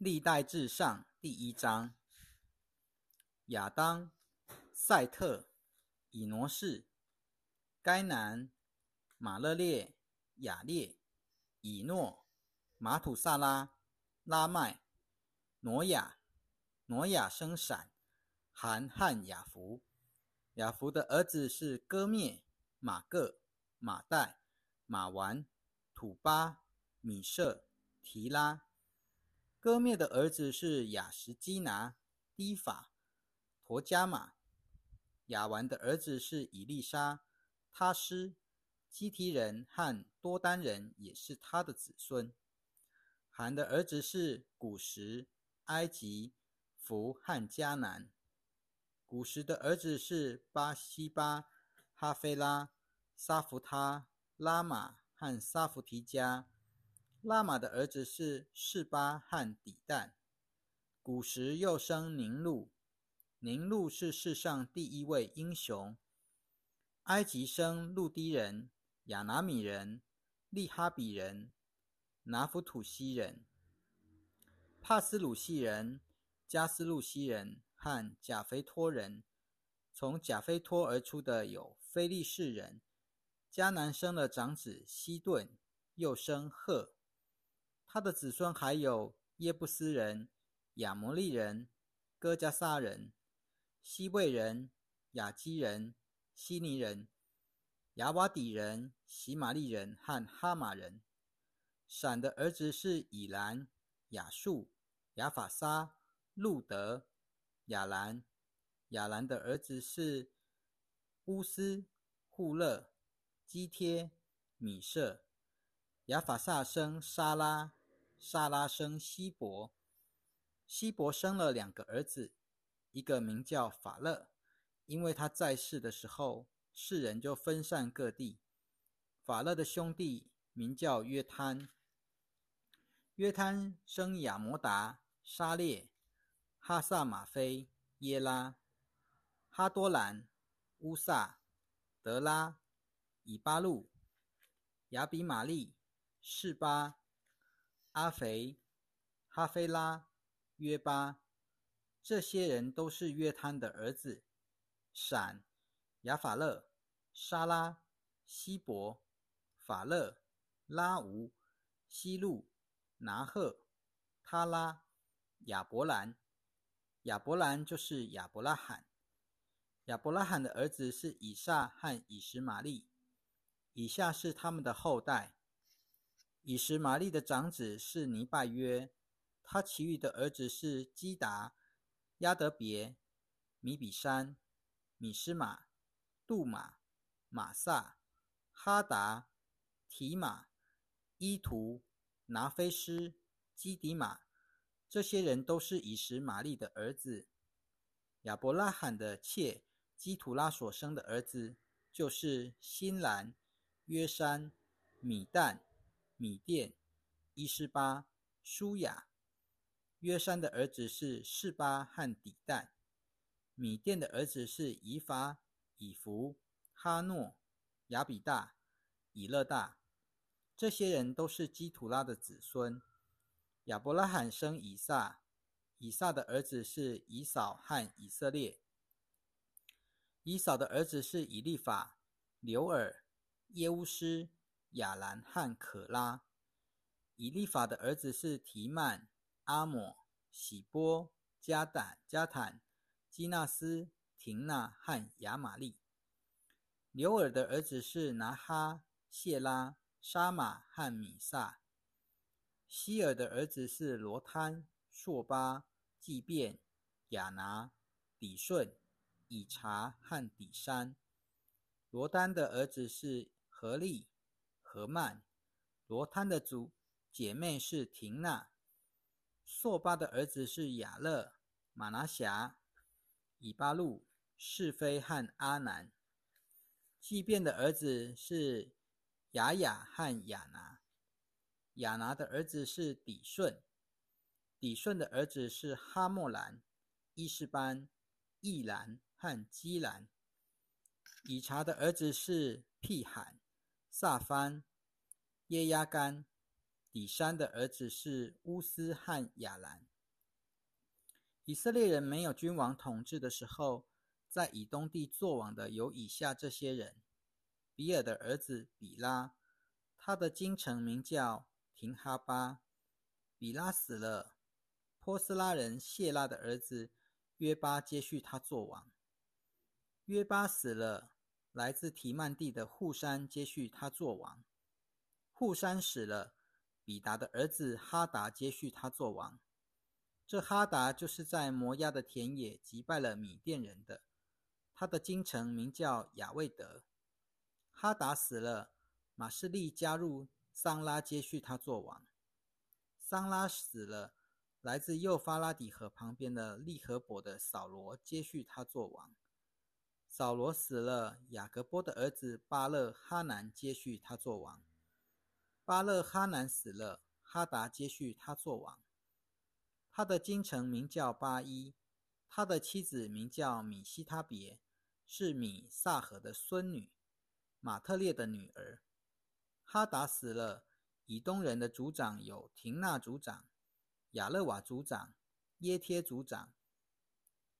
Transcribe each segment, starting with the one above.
历代至上第一章：亚当、赛特、以挪士、该南、马勒列、雅列、以诺、马土萨拉、拉麦、挪亚。挪亚生闪、含汉雅弗。雅弗的儿子是哥灭、马各、马代、马完、土巴、米舍、提拉。哥灭的儿子是雅什基拿、低法、陀加马。雅完的儿子是以利沙、他施、基提人和多丹人，也是他的子孙。韩的儿子是古时、埃及。福和迦南，古时的儿子是巴西巴、哈菲拉、沙弗他、拉玛和沙弗提加。拉玛的儿子是示巴和底旦。古时又生宁禄，宁禄是世上第一位英雄。埃及生路低人、亚拿米人、利哈比人、拿弗土西人、帕斯鲁西人。加斯路西人和贾菲托人，从贾菲托而出的有菲利士人。迦南生了长子西顿，又生赫。他的子孙还有耶布斯人、亚摩利人、哥加撒人、西魏人、雅基人、希尼人、亚瓦底人、喜玛利人和哈马人。闪的儿子是以兰、亚述、亚法沙。路德、亚兰，亚兰的儿子是乌斯、户勒、基贴、米舍。亚法萨生沙拉，沙拉生希伯。希伯生了两个儿子，一个名叫法勒，因为他在世的时候，世人就分散各地。法勒的兄弟名叫约摊，约摊生亚摩达、沙列。哈萨马菲、耶拉、哈多兰、乌萨、德拉、以巴路、亚比玛利、示巴、阿肥、哈菲拉、约巴，这些人都是约摊的儿子。闪、亚法勒、沙拉、希伯、法勒、拉吾、希路、拿赫、他拉、亚伯兰。亚伯兰就是亚伯拉罕，亚伯拉罕的儿子是以撒和以实玛利，以下是他们的后代。以实玛利的长子是尼拜约，他其余的儿子是基达、亚德别、米比山、米斯玛、杜马、马萨、哈达、提马、伊图、拿菲斯、基迪马。这些人都是以实玛利的儿子。亚伯拉罕的妾基图拉所生的儿子，就是新兰、约山、米旦、米甸、伊斯巴、舒雅。约山的儿子是示巴和底旦。米甸的儿子是以法、以弗、哈诺、亚比大、以勒大。这些人都是基图拉的子孙。亚伯拉罕生以撒，以撒的儿子是以扫和以色列。以扫的儿子是以利法、刘尔、耶乌斯、亚兰和可拉。以利法的儿子是提曼、阿抹、喜波、加胆、加坦、基纳斯、廷纳和亚玛利。刘尔的儿子是拿哈、谢拉、沙马和米萨。希尔的儿子是罗摊、朔巴、祭便、亚拿、底顺、以查和底山。罗丹的儿子是何利、何曼。罗摊的祖姐妹是廷娜。朔巴的儿子是雅勒、马拿辖、以巴路、是非和阿南。祭便的儿子是雅雅和雅拿。雅拿的儿子是底顺，底顺的儿子是哈莫兰、伊斯班、易兰和基兰。以查的儿子是辟罕、萨番、耶亚干。底山的儿子是乌斯和亚兰。以色列人没有君王统治的时候，在以东地作王的有以下这些人：比尔的儿子比拉，他的京城名叫廷哈巴。比拉死了，波斯拉人谢拉的儿子约巴接续他做王。约巴死了，来自提曼地的护山接续他做王。护山死了，比达的儿子哈达接续他做王。这哈达就是在摩押的田野击败了米甸人的，他的京城名叫雅未德。哈达死了，马士利加入桑拉接续他做王。桑拉死了，来自幼发拉底河旁边的利和伯的扫罗接续他做王。扫罗死了，雅各波的儿子巴勒哈南接续他做王。巴勒哈南死了，哈达接续他做王。他的京城名叫巴伊，他的妻子名叫米西他别，是米萨河的孙女，马特列的女儿。哈达死了。以东人的族长有廷纳族长、亚勒瓦族长、耶贴族长、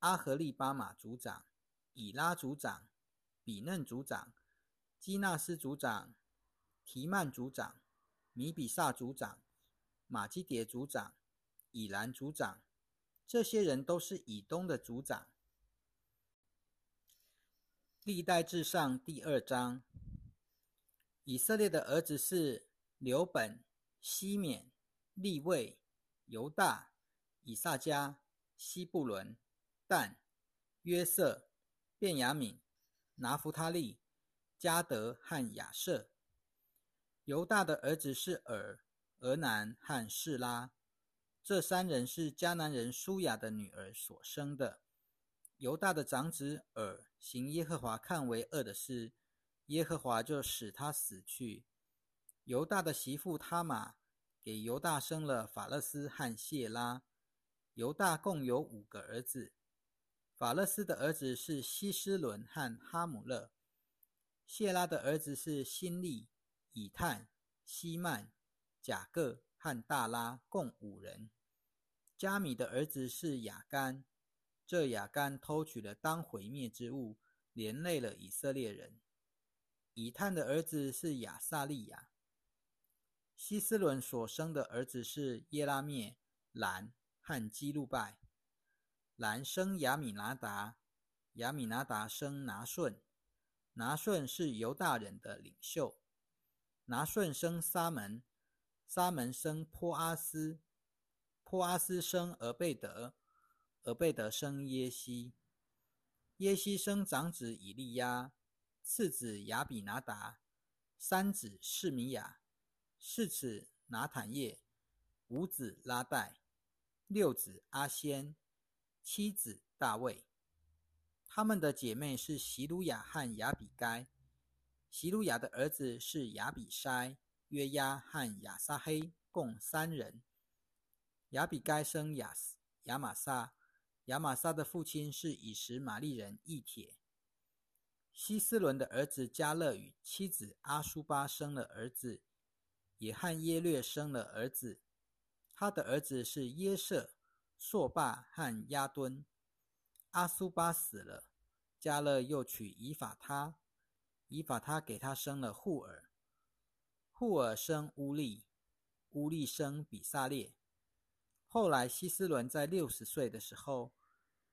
阿合利巴马族长、以拉族长、比嫩族长、基纳斯族长、提曼族长、米比萨族长、马基迭族长、以兰族长，这些人都是以东的族长。历代至上第二章，以色列的儿子是。刘本、西缅、利位、犹大、以萨迦、西布伦、但、约瑟、便雅敏、拿弗他利、加德和亚瑟。犹大的儿子是尔、俄南和士拉，这三人是迦南人舒雅的女儿所生的。犹大的长子尔行耶和华看为恶的事，耶和华就使他死去。犹大的媳妇他玛给犹大生了法勒斯和谢拉。犹大共有五个儿子。法勒斯的儿子是希斯伦和哈姆勒。谢拉的儿子是辛利、以探、希曼、贾各和大拉，共五人。加米的儿子是雅干。这雅干偷取了当毁灭之物，连累了以色列人。以探的儿子是亚撒利亚。希斯伦所生的儿子是耶拉灭、兰和基路拜。兰生亚米拿达，亚米拿达生拿顺，拿顺是犹大人的领袖。拿顺生沙门，沙门生坡阿斯，坡阿斯生俄贝德，俄贝德生耶西，耶西生长子以利亚，次子亚比拿达，三子示米亚。四子拿坦叶，五子拉代，六子阿仙，妻子大卫。他们的姐妹是席鲁雅和雅比该。席鲁雅的儿子是雅比筛、约押和亚撒黑，共三人。雅比该生亚亚玛撒，亚玛撒的父亲是以实玛利人义铁。希斯伦的儿子加勒与妻子阿苏巴生了儿子。也和耶略生了儿子，他的儿子是耶舍、朔霸和亚敦。阿苏巴死了，加勒又娶以法他，以法他给他生了护尔，护尔生乌利，乌利生比萨列。后来希斯伦在六十岁的时候，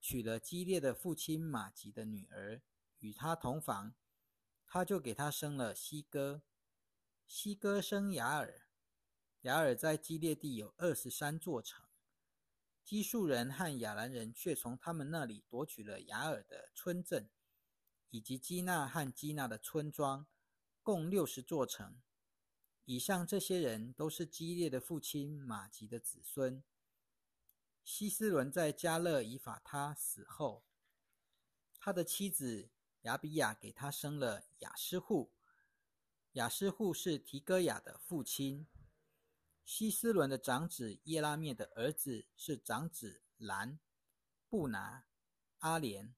娶了基列的父亲马吉的女儿，与他同房，他就给他生了西哥。西哥生雅尔，雅尔在基列地有二十三座城。基述人和亚兰人却从他们那里夺取了雅尔的村镇，以及基纳和基纳的村庄，共六十座城。以上这些人都是基列的父亲马吉的子孙。希斯伦在加勒以法他死后，他的妻子亚比亚给他生了雅斯户。雅斯户是提戈雅的父亲。希斯伦的长子耶拉灭的儿子是长子兰、布拿、阿莲、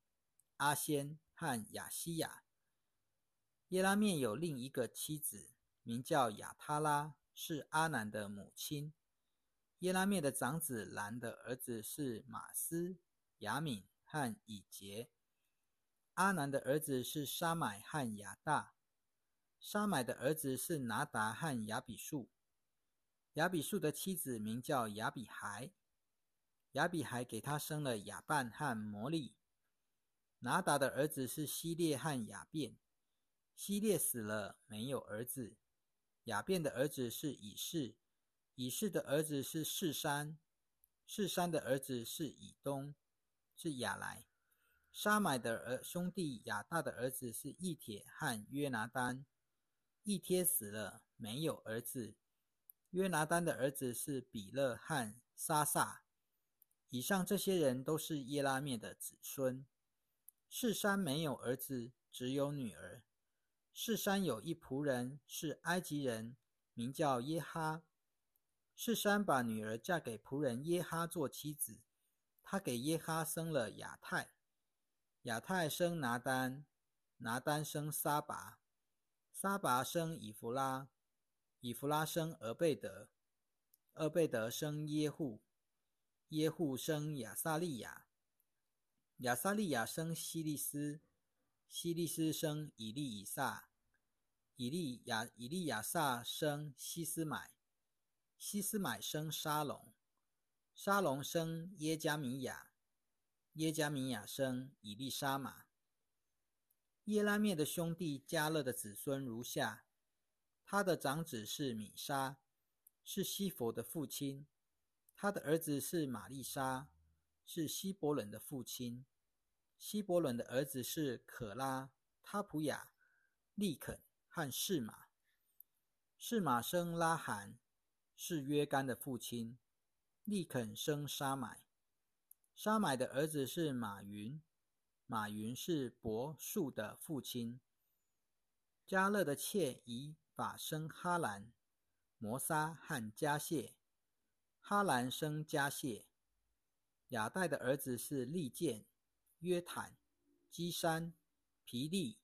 阿仙和雅西亚。耶拉灭有另一个妻子，名叫亚他拉，是阿南的母亲。耶拉灭的长子兰的儿子是马斯、雅敏和以杰。阿南的儿子是沙买和亚大。沙买的儿子是拿达和亚比树。亚比树的妻子名叫亚比孩。亚比孩给他生了亚半和摩利。拿达的儿子是希列和亚变。希列死了，没有儿子。亚变的儿子是以士。以士的儿子是士山。士山的儿子是以东，是亚来。沙买的儿兄弟亚大的儿子是义铁和约拿丹。义帖死了，没有儿子。约拿丹的儿子是比勒和沙萨。以上这些人都是耶拉灭的子孙。士山没有儿子，只有女儿。士山有一仆人，是埃及人，名叫耶哈。士山把女儿嫁给仆人耶哈做妻子，他给耶哈生了亚泰。亚泰生拿丹，拿丹生沙拔，沙拔生以弗拉，以弗拉生俄贝德，俄贝德生耶户。耶户生亚萨利亚，亚萨利亚生希利斯，希利斯生以利以撒，以利亚以利亚撒生希斯买，希斯买生沙龙，沙龙生耶加米亚，耶加米亚生以利沙玛。耶拉灭的兄弟加勒的子孙如下：他的长子是米沙，是西佛的父亲。他的儿子是玛丽莎，是希伯伦的父亲。希伯伦的儿子是可拉、他普雅、利肯和士马。士马生拉罕，是约干的父亲。利肯生沙买。沙买的儿子是马云，马云是伯树的父亲。加勒的妾以法生哈兰、摩沙和加谢。哈兰生加谢，亚代的儿子是利剑、约坦、基山、皮利、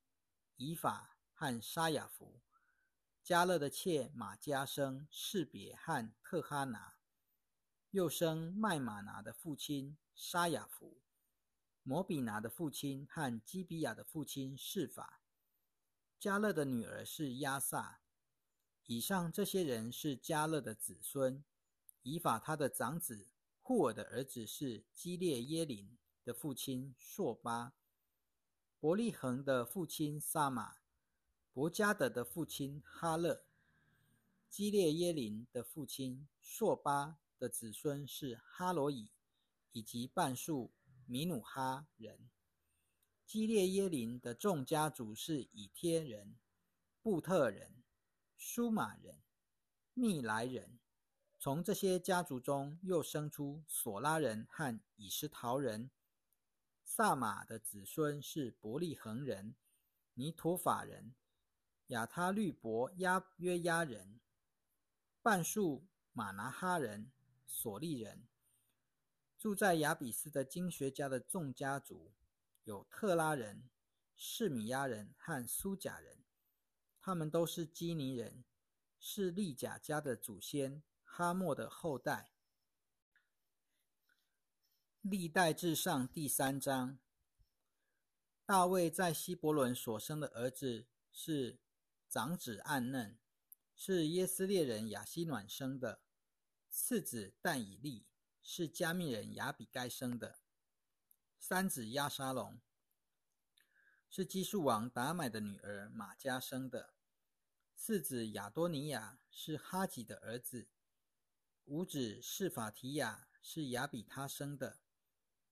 以法和沙雅弗。加勒的妾马加生士别和特哈拿，又生麦马拿的父亲沙雅福，摩比拿的父亲和基比亚的父亲是法。加勒的女儿是亚萨。以上这些人是加勒的子孙。以法他的长子户尔的儿子是基列耶林的父亲朔巴，伯利恒的父亲撒马，伯加德的父亲哈勒，基列耶林的父亲朔巴的子孙是哈罗以以及半数米努哈人。基列耶林的众家族是以天人、布特人、舒马人、密来人。从这些家族中又生出索拉人和以实陶人。萨马的子孙是伯利恒人、尼陀法人、亚他律伯亚约亚人、半数马拿哈人、索利人。住在亚比斯的经学家的众家族有特拉人、士米亚人和苏贾人，他们都是基尼人，是利甲家的祖先。哈莫的后代。历代至上第三章。大卫在希伯伦所生的儿子是长子暗嫩，是耶斯列人雅希暖生的；次子但以利是加密人亚比该生的；三子亚沙龙是基述王达买的女儿玛加生的；四子亚多尼亚是哈吉的儿子。五子是法提亚，是亚比他生的；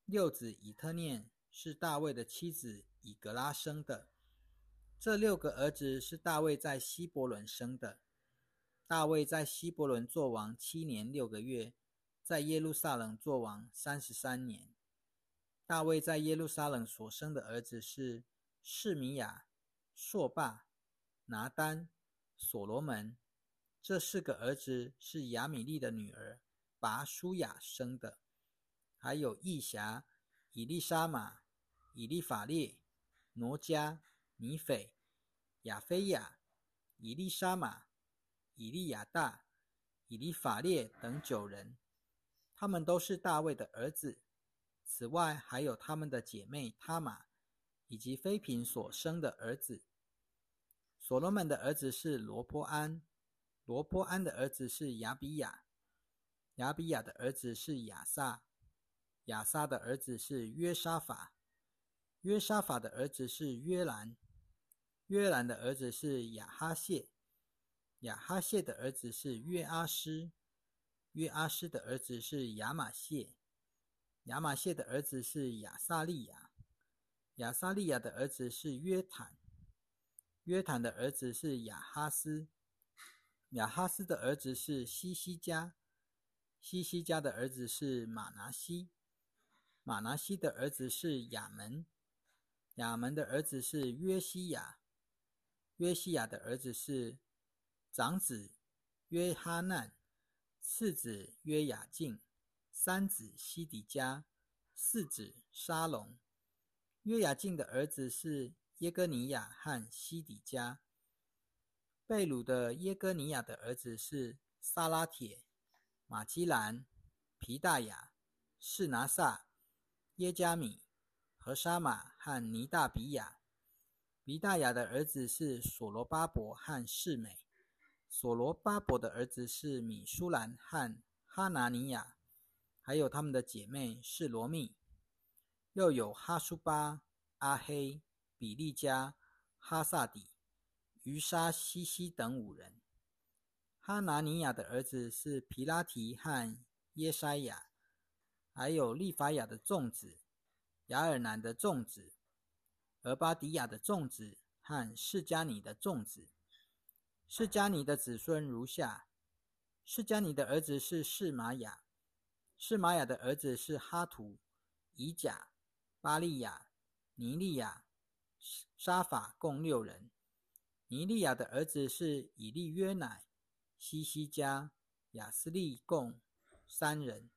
六子以特念是大卫的妻子以格拉生的。这六个儿子是大卫在希伯伦生的。大卫在希伯伦作王七年六个月，在耶路撒冷作王三十三年。大卫在耶路撒冷所生的儿子是示米亚、朔霸、拿丹、所罗门。这四个儿子是亚米利的女儿拔舒雅生的，还有义侠以利沙玛、以利法列、挪加、尼斐、亚菲亚、以利沙玛、以利亚大、以利法列等九人，他们都是大卫的儿子。此外，还有他们的姐妹他玛，以及妃嫔所生的儿子。所罗门的儿子是罗波安，罗波安的儿子是亚比亚，亚比亚的儿子是亚撒，亚撒的儿子是约沙法，约沙法的儿子是约兰，约兰的儿子是亚哈谢，亚哈谢的儿子是约阿施，约阿施的儿子是亚玛谢，亚玛谢的儿子是亚萨利亚，亚萨利亚的儿子是约坦。约坦的儿子是亚哈斯，亚哈斯的儿子是西西加，西西加的儿子是马拿西，马拿西的儿子是亚门，亚门的儿子是约西亚，约西亚的儿子是长子约哈难，次子约雅敬，三子西底家，四子沙龙。约雅敬的儿子是。耶哥尼亚和西底家，贝鲁的耶哥尼亚的儿子是萨拉铁、马基兰、皮大雅、士拿撒、耶加米、和沙马和尼大比亚。皮大雅的儿子是索罗巴伯和世美。索罗巴伯的儿子是米舒兰和哈拿尼亚，还有他们的姐妹是罗密，又有哈苏巴、阿黑。比利加、哈萨底、于沙西西等五人。哈拿尼亚的儿子是皮拉提和耶筛亚，还有利法亚的众子、雅尔南的众子、俄巴迪亚的众子和释迦尼的众子。释迦尼的子孙如下：释迦尼的儿子是释玛雅，释玛雅的儿子是哈图、以甲、巴利亚、尼利亚。沙法共六人。尼利亚的儿子是以利约乃、西西加、雅斯利共三人。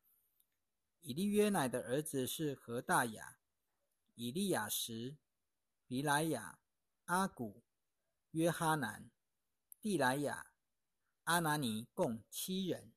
以利约乃的儿子是何大雅、以利亚什、比莱亚、阿古、约哈南、蒂莱亚、阿拿尼共七人。